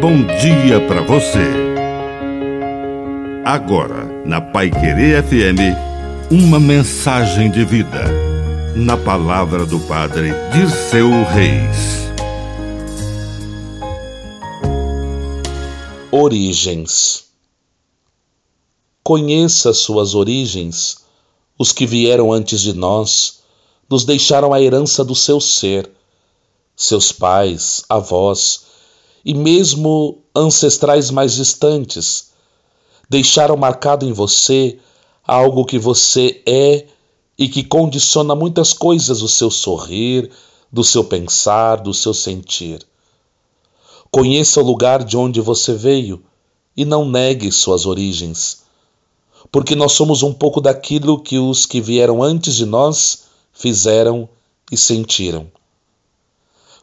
bom dia para você. Agora, na Pai Querer FM, uma mensagem de vida. Na palavra do Padre Dirceu Reis. Origens. Conheça suas origens. Os que vieram antes de nós nos deixaram a herança do seu ser, seus pais, avós e mesmo ancestrais mais distantes deixaram marcado em você algo que você é e que condiciona muitas coisas do seu sorrir, do seu pensar, do seu sentir. Conheça o lugar de onde você veio e não negue suas origens, porque nós somos um pouco daquilo que os que vieram antes de nós fizeram e sentiram.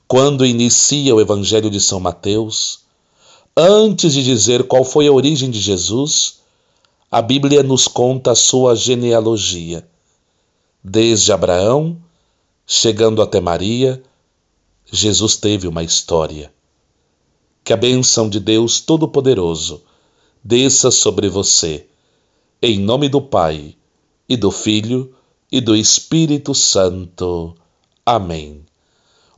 Quando inicia o Evangelho de São Mateus, antes de dizer qual foi a origem de Jesus, a Bíblia nos conta a sua genealogia, desde Abraão, chegando até Maria, Jesus teve uma história. Que a bênção de Deus Todo-Poderoso desça sobre você, em nome do Pai, e do Filho, e do Espírito Santo. Amém.